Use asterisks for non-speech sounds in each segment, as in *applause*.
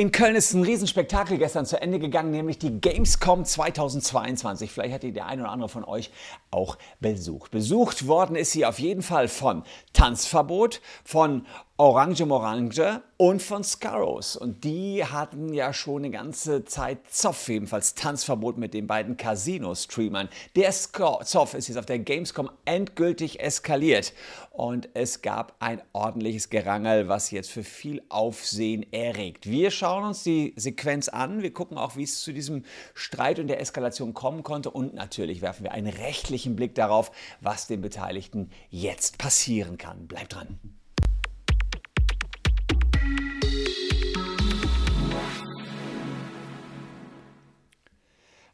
In Köln ist ein Riesenspektakel gestern zu Ende gegangen, nämlich die Gamescom 2022. Vielleicht hat die der eine oder andere von euch auch besucht. Besucht worden ist sie auf jeden Fall von Tanzverbot, von Orange Morange und von Scarrows. Und die hatten ja schon eine ganze Zeit Zoff, ebenfalls Tanzverbot mit den beiden Casino-Streamern. Der Zoff ist jetzt auf der Gamescom endgültig eskaliert. Und es gab ein ordentliches Gerangel, was jetzt für viel Aufsehen erregt. Wir schauen uns die Sequenz an. Wir gucken auch, wie es zu diesem Streit und der Eskalation kommen konnte. Und natürlich werfen wir einen rechtlichen Blick darauf, was den Beteiligten jetzt passieren kann. Bleibt dran.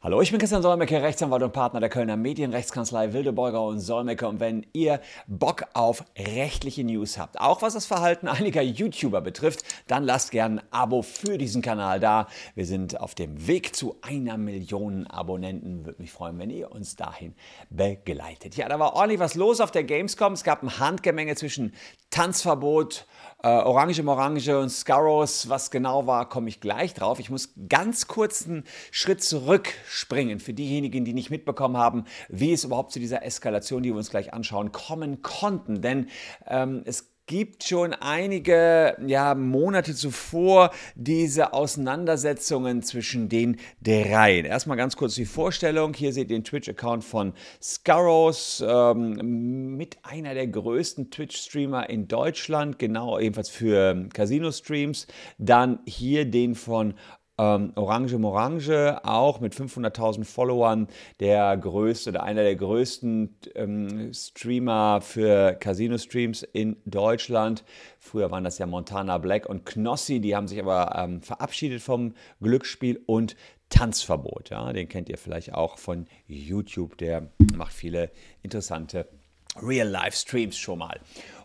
Hallo, ich bin Christian Solmecke, Rechtsanwalt und Partner der Kölner Medienrechtskanzlei Wildeborger und Solmecke. Und wenn ihr Bock auf rechtliche News habt, auch was das Verhalten *laughs* einiger YouTuber betrifft, dann lasst gerne ein Abo für diesen Kanal da. Wir sind auf dem Weg zu einer Million Abonnenten. Würde mich freuen, wenn ihr uns dahin begleitet. Ja, da war ordentlich was los auf der Gamescom. Es gab ein Handgemenge zwischen Tanzverbot, äh, Orange Morange und Scarrows, was genau war, komme ich gleich drauf. Ich muss ganz kurz einen Schritt zurückspringen für diejenigen, die nicht mitbekommen haben, wie es überhaupt zu dieser Eskalation, die wir uns gleich anschauen, kommen konnten. Denn ähm, es gibt schon einige ja, Monate zuvor diese Auseinandersetzungen zwischen den dreien. Erstmal ganz kurz die Vorstellung. Hier seht ihr den Twitch-Account von Scarrows ähm, mit einer der größten Twitch-Streamer in Deutschland, genau ebenfalls für Casino-Streams. Dann hier den von ähm, Orange Morange, auch mit 500.000 Followern, der größte oder einer der größten ähm, Streamer für Casino-Streams in Deutschland. Früher waren das ja Montana Black und Knossi, die haben sich aber ähm, verabschiedet vom Glücksspiel und Tanzverbot. Ja, den kennt ihr vielleicht auch von YouTube, der macht viele interessante Real-Life-Streams schon mal.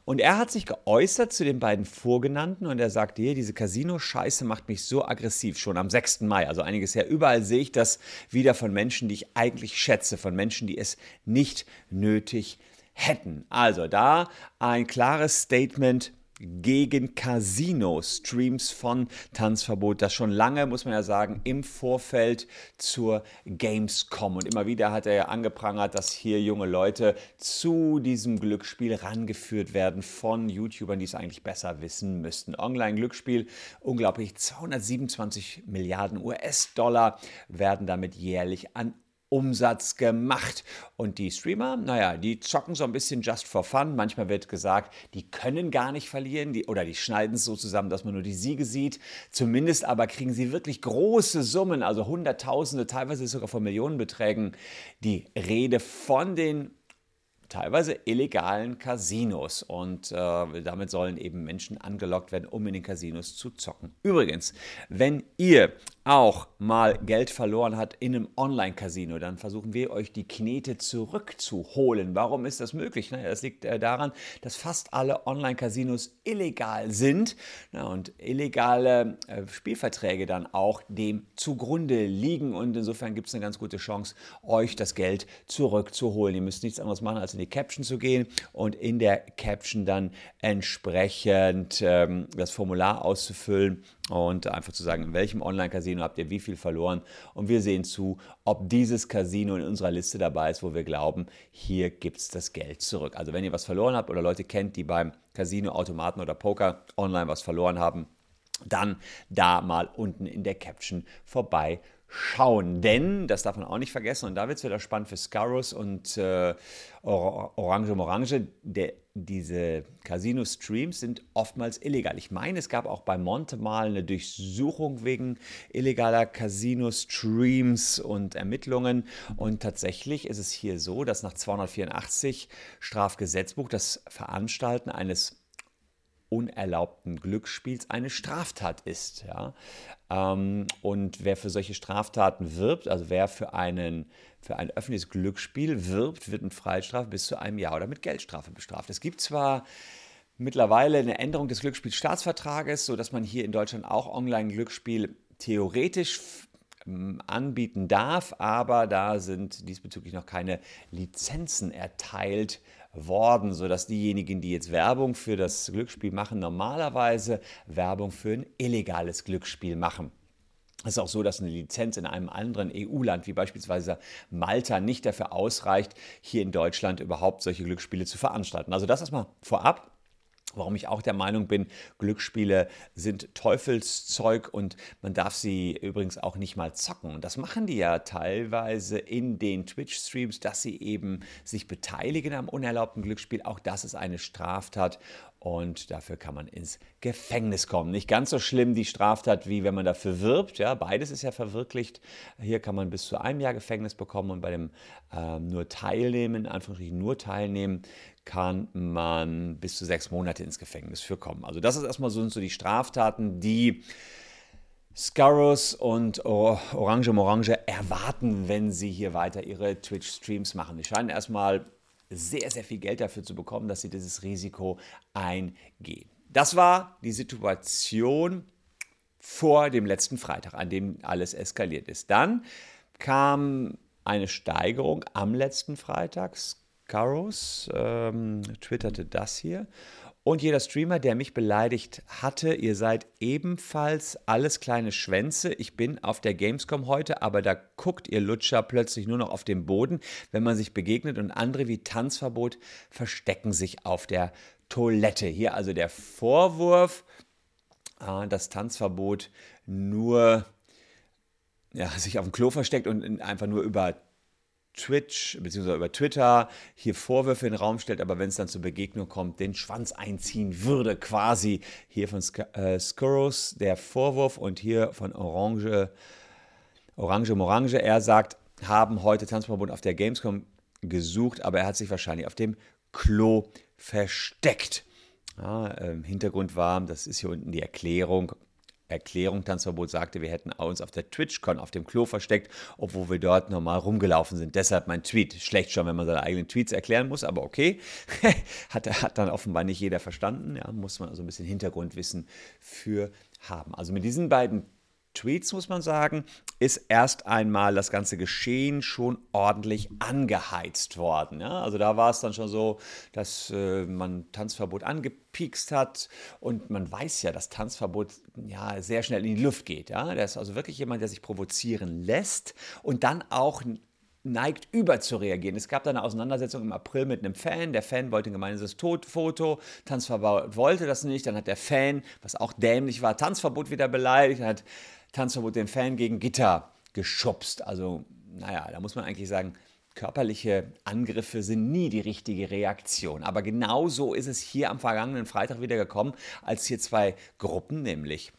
Und er hat sich geäußert zu den beiden Vorgenannten und er sagte hier, diese Casino-Scheiße macht mich so aggressiv, schon am 6. Mai, also einiges her. Überall sehe ich das wieder von Menschen, die ich eigentlich schätze, von Menschen, die es nicht nötig hätten. Also da ein klares Statement gegen Casino-Streams von Tanzverbot, das schon lange, muss man ja sagen, im Vorfeld zur Gamescom. Und immer wieder hat er ja angeprangert, dass hier junge Leute zu diesem Glücksspiel rangeführt werden von YouTubern, die es eigentlich besser wissen müssten. Online-Glücksspiel, unglaublich 227 Milliarden US-Dollar werden damit jährlich an Umsatz gemacht. Und die Streamer, naja, die zocken so ein bisschen just for fun. Manchmal wird gesagt, die können gar nicht verlieren die, oder die schneiden es so zusammen, dass man nur die Siege sieht. Zumindest aber kriegen sie wirklich große Summen, also Hunderttausende, teilweise sogar von Millionenbeträgen. Die Rede von den teilweise illegalen Casinos. Und äh, damit sollen eben Menschen angelockt werden, um in den Casinos zu zocken. Übrigens, wenn ihr auch mal Geld verloren habt in einem Online-Casino, dann versuchen wir euch die Knete zurückzuholen. Warum ist das möglich? Naja, das liegt äh, daran, dass fast alle Online-Casinos illegal sind na, und illegale äh, Spielverträge dann auch dem zugrunde liegen. Und insofern gibt es eine ganz gute Chance, euch das Geld zurückzuholen. Ihr müsst nichts anderes machen, als in die Caption zu gehen und in der Caption dann entsprechend ähm, das Formular auszufüllen und einfach zu sagen, in welchem Online-Casino habt ihr wie viel verloren. Und wir sehen zu, ob dieses Casino in unserer Liste dabei ist, wo wir glauben, hier gibt es das Geld zurück. Also wenn ihr was verloren habt oder Leute kennt, die beim Casino, Automaten oder Poker online was verloren haben, dann da mal unten in der Caption vorbei schauen. Denn, das darf man auch nicht vergessen, und da wird es wieder spannend für Scarus und äh, Orange Morange, der, diese Casino-Streams sind oftmals illegal. Ich meine, es gab auch bei Monte mal eine Durchsuchung wegen illegaler Casino-Streams und Ermittlungen. Und tatsächlich ist es hier so, dass nach 284 Strafgesetzbuch das Veranstalten eines unerlaubten Glücksspiels eine Straftat ist. Ja? Ähm, und wer für solche Straftaten wirbt, also wer für, einen, für ein öffentliches Glücksspiel wirbt, wird mit Freiheitsstrafe bis zu einem Jahr oder mit Geldstrafe bestraft. Es gibt zwar mittlerweile eine Änderung des Glücksspielstaatsvertrages, sodass man hier in Deutschland auch Online-Glücksspiel theoretisch anbieten darf, aber da sind diesbezüglich noch keine Lizenzen erteilt worden, sodass diejenigen, die jetzt Werbung für das Glücksspiel machen, normalerweise Werbung für ein illegales Glücksspiel machen. Es ist auch so, dass eine Lizenz in einem anderen EU-Land, wie beispielsweise Malta, nicht dafür ausreicht, hier in Deutschland überhaupt solche Glücksspiele zu veranstalten. Also das erstmal vorab. Warum ich auch der Meinung bin, Glücksspiele sind Teufelszeug und man darf sie übrigens auch nicht mal zocken. Und das machen die ja teilweise in den Twitch-Streams, dass sie eben sich beteiligen am unerlaubten Glücksspiel. Auch das ist eine Straftat und dafür kann man ins Gefängnis kommen. Nicht ganz so schlimm die Straftat, wie wenn man dafür wirbt. Ja, beides ist ja verwirklicht. Hier kann man bis zu einem Jahr Gefängnis bekommen und bei dem äh, nur Teilnehmen, in Anführungsstrichen nur Teilnehmen, kann man bis zu sechs Monate ins Gefängnis für kommen. Also das ist erstmal so, so die Straftaten, die Scarrows und Orange Morange erwarten, wenn sie hier weiter ihre Twitch-Streams machen. Die scheinen erstmal sehr, sehr viel Geld dafür zu bekommen, dass sie dieses Risiko eingehen. Das war die Situation vor dem letzten Freitag, an dem alles eskaliert ist. Dann kam eine Steigerung am letzten Freitag. Scarrows ähm, twitterte das hier. Und jeder Streamer, der mich beleidigt hatte, ihr seid ebenfalls alles kleine Schwänze. Ich bin auf der Gamescom heute, aber da guckt ihr Lutscher plötzlich nur noch auf den Boden, wenn man sich begegnet und andere wie Tanzverbot verstecken sich auf der Toilette. Hier also der Vorwurf, äh, dass Tanzverbot nur ja, sich auf dem Klo versteckt und einfach nur über Twitch bzw. über Twitter hier Vorwürfe in den Raum stellt, aber wenn es dann zur Begegnung kommt, den Schwanz einziehen würde, quasi hier von Sk äh, Skurros der Vorwurf und hier von Orange, Orange Morange. Er sagt, haben heute Tanzverbund auf der Gamescom gesucht, aber er hat sich wahrscheinlich auf dem Klo versteckt. Ja, äh, Hintergrund war, das ist hier unten die Erklärung, Erklärung Tanzverbot sagte, wir hätten uns auf der TwitchCon auf dem Klo versteckt, obwohl wir dort normal rumgelaufen sind. Deshalb mein Tweet. Schlecht schon, wenn man seine eigenen Tweets erklären muss, aber okay. *laughs* hat, hat dann offenbar nicht jeder verstanden. Ja, muss man also ein bisschen Hintergrundwissen für haben. Also mit diesen beiden Tweets, muss man sagen, ist erst einmal das ganze Geschehen schon ordentlich angeheizt worden. Ja? Also da war es dann schon so, dass äh, man Tanzverbot angepiekst hat und man weiß ja, dass Tanzverbot ja sehr schnell in die Luft geht. Ja? Der ist also wirklich jemand, der sich provozieren lässt und dann auch neigt über zu reagieren. Es gab da eine Auseinandersetzung im April mit einem Fan. Der Fan wollte ein gemeinsames Todfoto. Tanzverbot wollte das nicht. Dann hat der Fan, was auch dämlich war, Tanzverbot wieder beleidigt. Dann hat Tanzverbot den Fan gegen Gitter geschubst. Also, naja, da muss man eigentlich sagen, körperliche Angriffe sind nie die richtige Reaktion. Aber genau so ist es hier am vergangenen Freitag wieder gekommen, als hier zwei Gruppen, nämlich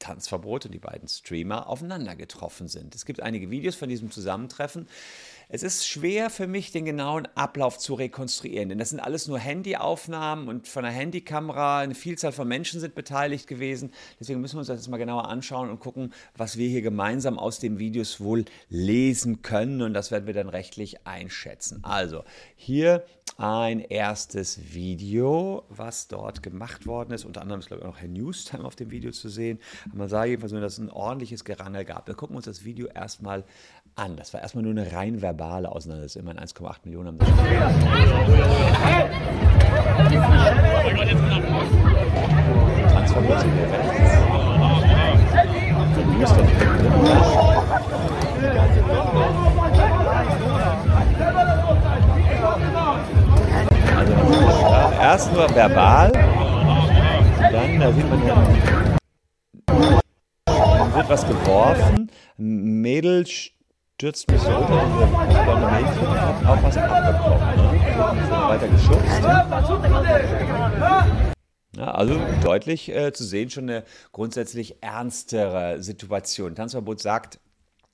Tanzverbot und die beiden Streamer aufeinander getroffen sind. Es gibt einige Videos von diesem Zusammentreffen. Es ist schwer für mich, den genauen Ablauf zu rekonstruieren, denn das sind alles nur Handyaufnahmen und von der Handykamera. Eine Vielzahl von Menschen sind beteiligt gewesen. Deswegen müssen wir uns das jetzt mal genauer anschauen und gucken, was wir hier gemeinsam aus den Videos wohl lesen können. Und das werden wir dann rechtlich einschätzen. Also, hier ein erstes Video, was dort gemacht worden ist. Unter anderem ist, glaube ich, auch noch Herr Newstime auf dem Video zu sehen. Aber man sah jedenfalls nur, dass es ein ordentliches Gerangel gab. Wir gucken uns das Video erstmal an. Das war erstmal nur eine rein verbale Auseinandersetzung. Immerhin 1,8 Millionen haben das. Transfermutzig rechts. Muster Also ja, erst nur verbal, dann, da sieht man ja, dann wird was geworfen, Mädel stürzt mich so runter, diese Mädchen hat auch was abbekommen. Ne? Weiter geschubst. Ja, also deutlich äh, zu sehen, schon eine grundsätzlich ernstere Situation. Tanzverbot sagt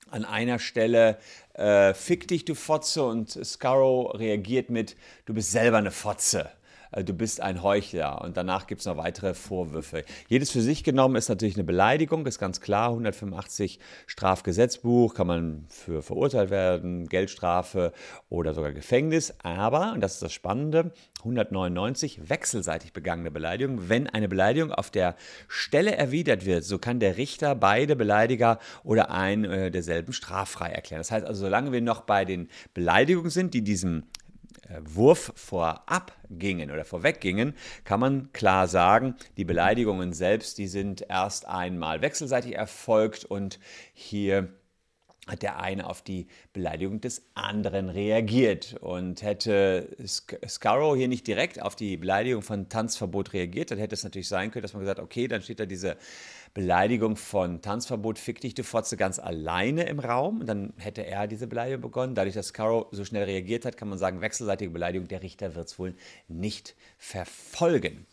an einer Stelle, äh, fick dich, du Fotze, und Scarrow reagiert mit, du bist selber eine Fotze. Äh, du bist ein Heuchler. Und danach gibt es noch weitere Vorwürfe. Jedes für sich genommen ist natürlich eine Beleidigung, ist ganz klar. 185 Strafgesetzbuch, kann man für verurteilt werden, Geldstrafe oder sogar Gefängnis. Aber, und das ist das Spannende, 199 wechselseitig begangene Beleidigung. Wenn eine Beleidigung auf der Stelle erwidert wird, so kann der Richter beide Beleidiger oder einen äh, derselben straffrei erklären. Das heißt also, solange wir noch bei den Beleidigungen sind, die diesem Wurf vorab gingen oder vorweggingen, kann man klar sagen, die Beleidigungen selbst, die sind erst einmal wechselseitig erfolgt und hier hat der eine auf die Beleidigung des anderen reagiert. Und hätte Scarrow hier nicht direkt auf die Beleidigung von Tanzverbot reagiert, dann hätte es natürlich sein können, dass man gesagt okay, dann steht da diese Beleidigung von Tanzverbot, fick dich, du Fotze, ganz alleine im Raum. Und dann hätte er diese Beleidigung begonnen. Dadurch, dass Scarrow so schnell reagiert hat, kann man sagen, wechselseitige Beleidigung, der Richter wird es wohl nicht verfolgen.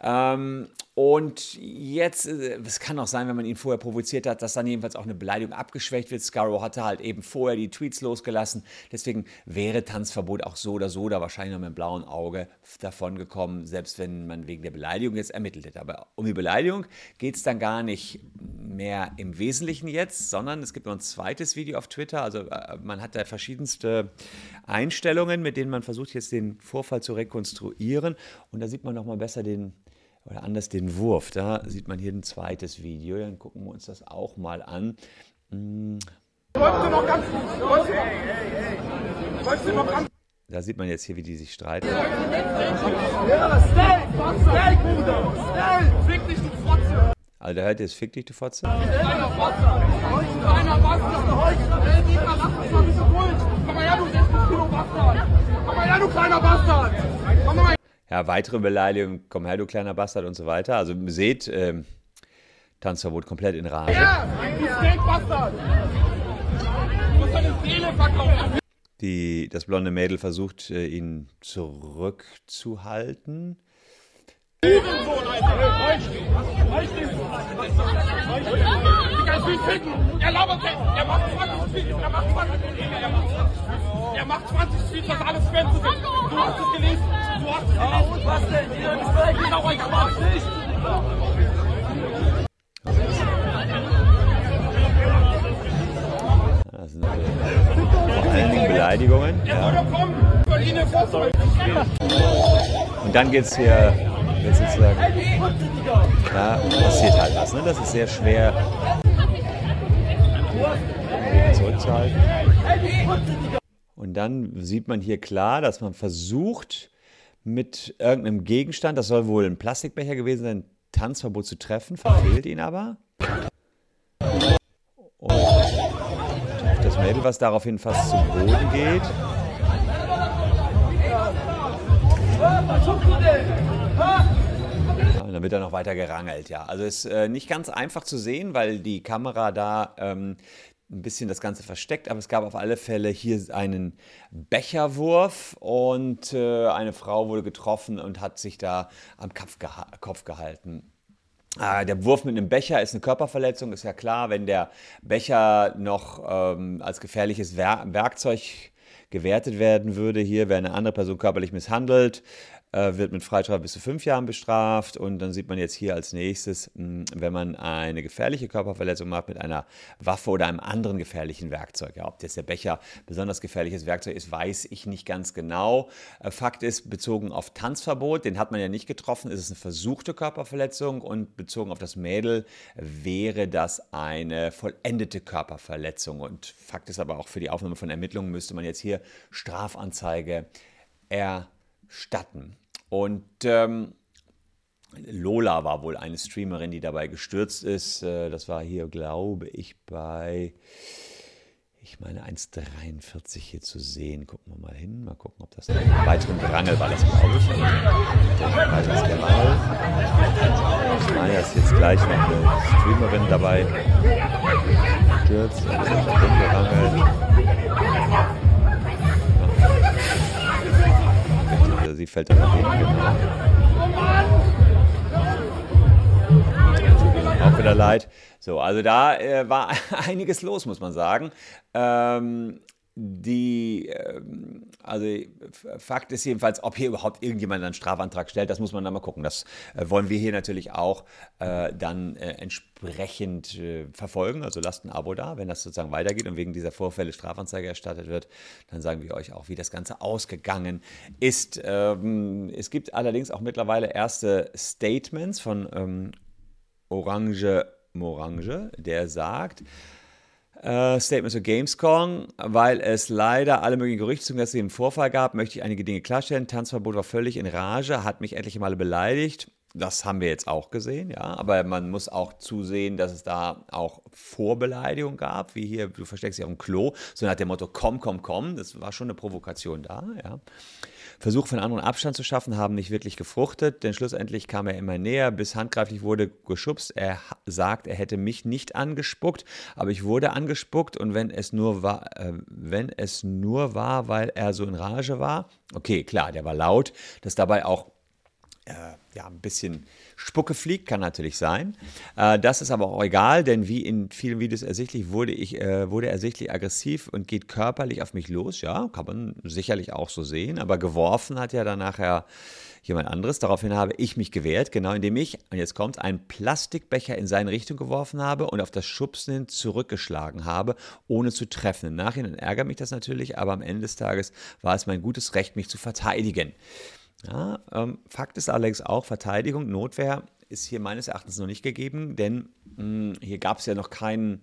Ähm, und jetzt, äh, es kann auch sein, wenn man ihn vorher provoziert hat, dass dann jedenfalls auch eine Beleidigung abgeschwächt wird. Scarrow hatte halt eben vorher die Tweets losgelassen. Deswegen wäre Tanzverbot auch so oder so da wahrscheinlich noch mit dem blauen Auge davon gekommen, selbst wenn man wegen der Beleidigung jetzt ermittelt hätte. Aber um die Beleidigung geht es dann gar nicht mehr im Wesentlichen jetzt, sondern es gibt noch ein zweites Video auf Twitter. Also äh, man hat da verschiedenste Einstellungen, mit denen man versucht jetzt den Vorfall zu rekonstruieren. Und da sieht man nochmal besser den oder anders den Wurf. Da sieht man hier ein zweites Video. Dann gucken wir uns das auch mal an. Hm. Da sieht man jetzt hier, wie die sich streiten. Also da hört ihr es, fick dich, du Fotze. Kleiner Fotze! Kleiner Bastard! Komm mal her, du 60 Kilo Bastard! Komm mal her, du kleiner Bastard! Ja, weitere Beleidigungen, komm her, du kleiner Bastard und so weiter. Also seht, ähm, Tanzverbot komplett in Rage. Ja, Bastard! Du musst deine Seele verkaufen! Die, das blonde Mädel versucht, äh, ihn zurückzuhalten. Halt er labert, er macht 20 Tweets, er macht 20 Tweets, er macht 20 Tweets, er macht 20 Tweets, was alles sind. Du hast es gelesen, du hast es gelesen. Ja, und was denn? Genau, ich mach's nicht. Das sind Dingen Beleidigungen. Ja. Und dann geht es hier jetzt sozusagen, da passiert halt was. Ne? Das ist sehr schwer zurückzuhalten. Und dann sieht man hier klar, dass man versucht, mit irgendeinem Gegenstand, das soll wohl ein Plastikbecher gewesen sein, Tanzverbot zu treffen, verfehlt ihn aber. Und das Mädel, was daraufhin fast zu Boden geht. Und dann wird er noch weiter gerangelt, ja. Also ist äh, nicht ganz einfach zu sehen, weil die Kamera da ähm, ein bisschen das Ganze versteckt, aber es gab auf alle Fälle hier einen Becherwurf und äh, eine Frau wurde getroffen und hat sich da am Kopf, geha Kopf gehalten. Äh, der Wurf mit einem Becher ist eine Körperverletzung, ist ja klar, wenn der Becher noch ähm, als gefährliches Wer Werkzeug gewertet werden würde. Hier wäre eine andere Person körperlich misshandelt, wird mit Freistrafe bis zu fünf Jahren bestraft. Und dann sieht man jetzt hier als nächstes, hm, wenn man eine gefährliche Körperverletzung macht mit einer Waffe oder einem anderen gefährlichen Werkzeug. Ja, ob jetzt der Becher besonders gefährliches Werkzeug ist, weiß ich nicht ganz genau. Äh, Fakt ist, bezogen auf Tanzverbot, den hat man ja nicht getroffen, ist es eine versuchte Körperverletzung und bezogen auf das Mädel wäre das eine vollendete Körperverletzung. Und Fakt ist aber auch für die Aufnahme von Ermittlungen müsste man jetzt hier Strafanzeige erstatten statten. Und ähm, Lola war wohl eine Streamerin, die dabei gestürzt ist. Äh, das war hier, glaube ich, bei, ich meine, 1,43 hier zu sehen. Gucken wir mal hin, mal gucken, ob das ein weiteren Gerangel war, das glaube ich. Weiteres Gerangel. Ich meine, dass jetzt gleich noch eine Streamerin dabei stürzt. Gerangel. Sie fällt dann nach hinten. Auch wieder leid. So, also da äh, war *laughs* einiges los, muss man sagen. Ähm, die, ähm, also Fakt ist jedenfalls, ob hier überhaupt irgendjemand einen Strafantrag stellt, das muss man dann mal gucken. Das äh, wollen wir hier natürlich auch äh, dann äh, entsprechend äh, verfolgen. Also lasst ein Abo da, wenn das sozusagen weitergeht und wegen dieser Vorfälle Strafanzeige erstattet wird, dann sagen wir euch auch, wie das Ganze ausgegangen ist. Ähm, es gibt allerdings auch mittlerweile erste Statements von ähm, Orange Morange, der sagt, äh, Statement zu Gamescom, weil es leider alle möglichen Gerüchte zum ganzen Vorfall gab, möchte ich einige Dinge klarstellen. Tanzverbot war völlig in Rage, hat mich etliche Male beleidigt. Das haben wir jetzt auch gesehen, ja. Aber man muss auch zusehen, dass es da auch Vorbeleidigung gab, wie hier, du versteckst dich auf dem Klo, so nach dem Motto, komm, komm, komm. Das war schon eine Provokation da, ja. Versuche von anderen Abstand zu schaffen, haben nicht wirklich gefruchtet, denn schlussendlich kam er immer näher, bis handgreiflich wurde geschubst. Er sagt, er hätte mich nicht angespuckt, aber ich wurde angespuckt und wenn es nur war, äh, wenn es nur war, weil er so in Rage war, okay, klar, der war laut, dass dabei auch ja, ein bisschen Spucke fliegt, kann natürlich sein. Äh, das ist aber auch egal, denn wie in vielen Videos ersichtlich, wurde, ich, äh, wurde er sichtlich aggressiv und geht körperlich auf mich los. Ja, kann man sicherlich auch so sehen, aber geworfen hat ja dann nachher jemand anderes. Daraufhin habe ich mich gewehrt, genau indem ich, und jetzt kommt, einen Plastikbecher in seine Richtung geworfen habe und auf das Schubsen hin zurückgeschlagen habe, ohne zu treffen. Im Nachhinein ärgert mich das natürlich, aber am Ende des Tages war es mein gutes Recht, mich zu verteidigen. Ja, ähm, Fakt ist allerdings auch, Verteidigung, Notwehr ist hier meines Erachtens noch nicht gegeben, denn mh, hm, hier gab es ja noch keinen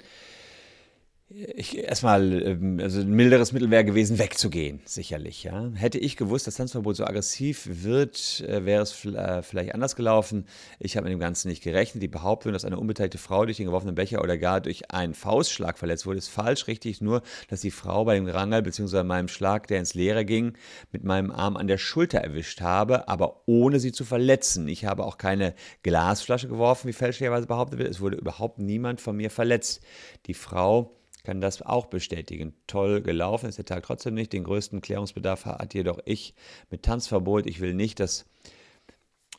ich, erstmal, ähm, also ein milderes Mittel wäre gewesen, wegzugehen, sicherlich. Ja. Hätte ich gewusst, dass Tanzverbot so aggressiv wird, äh, wäre es äh, vielleicht anders gelaufen. Ich habe mit dem Ganzen nicht gerechnet. Die Behauptung, dass eine unbeteiligte Frau durch den geworfenen Becher oder gar durch einen Faustschlag verletzt wurde, ist falsch. Richtig nur, dass die Frau bei dem Rangel bzw. meinem Schlag, der ins Leere ging, mit meinem Arm an der Schulter erwischt habe, aber ohne sie zu verletzen. Ich habe auch keine Glasflasche geworfen, wie fälschlicherweise behauptet wird. Es wurde überhaupt niemand von mir verletzt. Die Frau kann das auch bestätigen. Toll gelaufen ist der Tag trotzdem nicht. Den größten Klärungsbedarf hat jedoch ich mit Tanzverbot. Ich will nicht, dass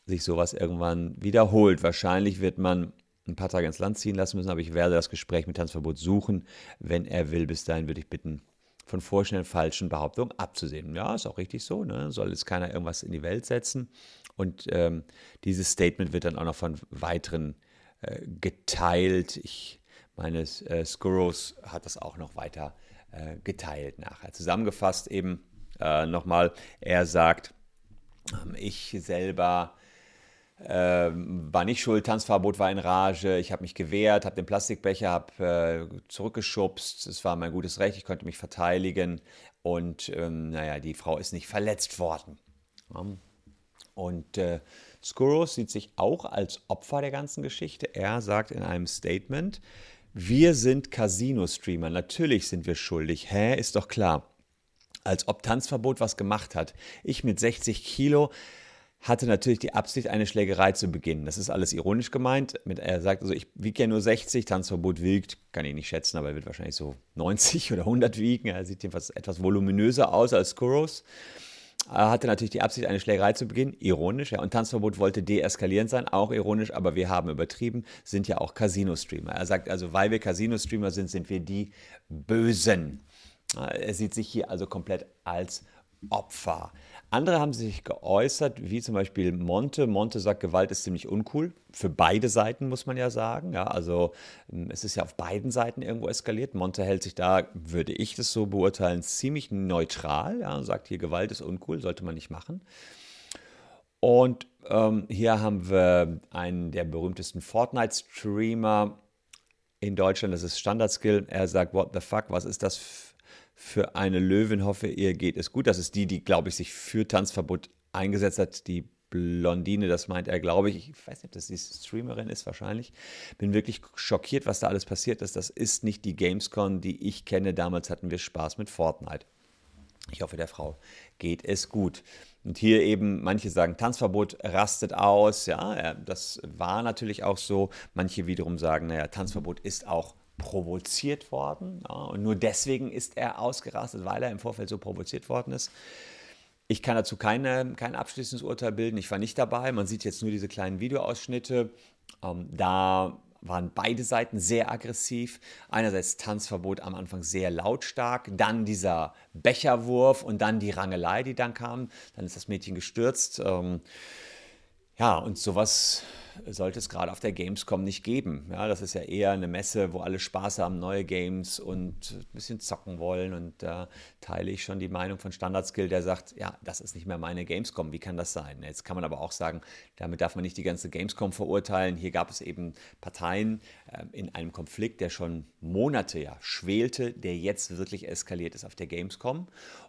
sich sowas irgendwann wiederholt. Wahrscheinlich wird man ein paar Tage ins Land ziehen lassen müssen, aber ich werde das Gespräch mit Tanzverbot suchen, wenn er will. Bis dahin würde ich bitten, von vorschnellen falschen Behauptungen abzusehen. Ja, ist auch richtig so. Ne? Soll jetzt keiner irgendwas in die Welt setzen. Und ähm, dieses Statement wird dann auch noch von weiteren äh, geteilt. Ich meines äh, Skuros hat das auch noch weiter äh, geteilt nachher. Zusammengefasst eben äh, nochmal, er sagt, ähm, ich selber ähm, war nicht schuld, Tanzverbot war in Rage, ich habe mich gewehrt, habe den Plastikbecher habe, äh, zurückgeschubst, es war mein gutes Recht, ich konnte mich verteidigen und ähm, naja, die Frau ist nicht verletzt worden. Und äh, Skuros sieht sich auch als Opfer der ganzen Geschichte. Er sagt in einem Statement, wir sind Casino-Streamer. Natürlich sind wir schuldig. Hä? Ist doch klar. Als ob Tanzverbot was gemacht hat. Ich mit 60 Kilo hatte natürlich die Absicht, eine Schlägerei zu beginnen. Das ist alles ironisch gemeint. Er sagt also, ich wiege ja nur 60, Tanzverbot wiegt, kann ich nicht schätzen, aber er wird wahrscheinlich so 90 *laughs* oder 100 wiegen. Er sieht jedenfalls etwas voluminöser aus als Kuros hatte natürlich die Absicht, eine Schlägerei zu beginnen. Ironisch, ja. Und Tanzverbot wollte deeskalierend sein, auch ironisch, aber wir haben übertrieben, sind ja auch Casino-Streamer. Er sagt also, weil wir Casino-Streamer sind, sind wir die Bösen. Er sieht sich hier also komplett als Opfer. Andere haben sich geäußert, wie zum Beispiel Monte. Monte sagt, Gewalt ist ziemlich uncool. Für beide Seiten muss man ja sagen. Ja, also ähm, es ist ja auf beiden Seiten irgendwo eskaliert. Monte hält sich da, würde ich das so beurteilen, ziemlich neutral. Ja, und sagt hier, Gewalt ist uncool, sollte man nicht machen. Und ähm, hier haben wir einen der berühmtesten Fortnite-Streamer in Deutschland, das ist Standard Skill. Er sagt, what the fuck, was ist das für eine Löwin hoffe, ihr geht es gut. Das ist die, die, glaube ich, sich für Tanzverbot eingesetzt hat. Die Blondine, das meint er, glaube ich. Ich weiß nicht, ob das die Streamerin ist, wahrscheinlich. Bin wirklich schockiert, was da alles passiert ist. Das ist nicht die Gamescom, die ich kenne. Damals hatten wir Spaß mit Fortnite. Ich hoffe, der Frau geht es gut. Und hier eben, manche sagen, Tanzverbot rastet aus. Ja, das war natürlich auch so. Manche wiederum sagen, naja, Tanzverbot ist auch provoziert worden. Ja, und nur deswegen ist er ausgerastet, weil er im Vorfeld so provoziert worden ist. Ich kann dazu keine, kein abschließendes Urteil bilden. Ich war nicht dabei. Man sieht jetzt nur diese kleinen Videoausschnitte. Ähm, da waren beide Seiten sehr aggressiv. Einerseits Tanzverbot am Anfang sehr lautstark, dann dieser Becherwurf und dann die Rangelei, die dann kam. Dann ist das Mädchen gestürzt. Ähm, ja, und sowas sollte es gerade auf der Gamescom nicht geben. Ja, das ist ja eher eine Messe, wo alle Spaß haben, neue Games und ein bisschen zocken wollen. Und da teile ich schon die Meinung von Standardskill, der sagt, ja, das ist nicht mehr meine Gamescom. Wie kann das sein? Jetzt kann man aber auch sagen, damit darf man nicht die ganze Gamescom verurteilen. Hier gab es eben Parteien äh, in einem Konflikt, der schon Monate ja schwelte, der jetzt wirklich eskaliert ist auf der Gamescom.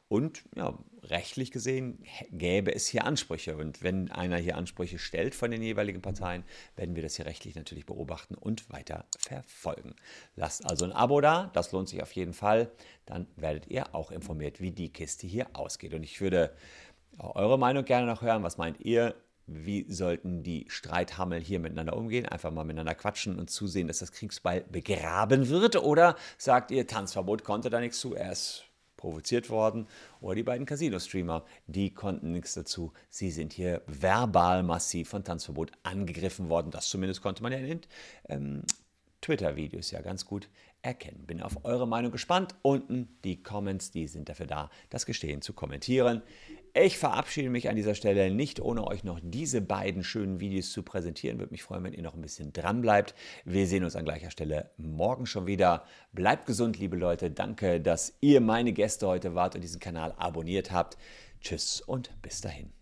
Und ja, rechtlich gesehen gäbe es hier Ansprüche. Und wenn einer hier Ansprüche stellt von den jeweiligen Parteien, werden wir das hier rechtlich natürlich beobachten und weiter verfolgen. Lasst also ein Abo da, das lohnt sich auf jeden Fall. Dann werdet ihr auch informiert, wie die Kiste hier ausgeht. Und ich würde eure Meinung gerne noch hören. Was meint ihr? Wie sollten die Streithammel hier miteinander umgehen? Einfach mal miteinander quatschen und zusehen, dass das Kriegsball begraben wird? Oder sagt ihr, Tanzverbot konnte da nichts zu? Er ist provoziert worden. Oder die beiden Casino-Streamer, die konnten nichts dazu. Sie sind hier verbal massiv von Tanzverbot angegriffen worden. Das zumindest konnte man ja in ähm, Twitter-Videos ja ganz gut erkennen. Bin auf eure Meinung gespannt. Unten die Comments, die sind dafür da, das Gestehen zu kommentieren. Ich verabschiede mich an dieser Stelle nicht, ohne euch noch diese beiden schönen Videos zu präsentieren. Würde mich freuen, wenn ihr noch ein bisschen dran bleibt. Wir sehen uns an gleicher Stelle morgen schon wieder. Bleibt gesund, liebe Leute. Danke, dass ihr meine Gäste heute wart und diesen Kanal abonniert habt. Tschüss und bis dahin.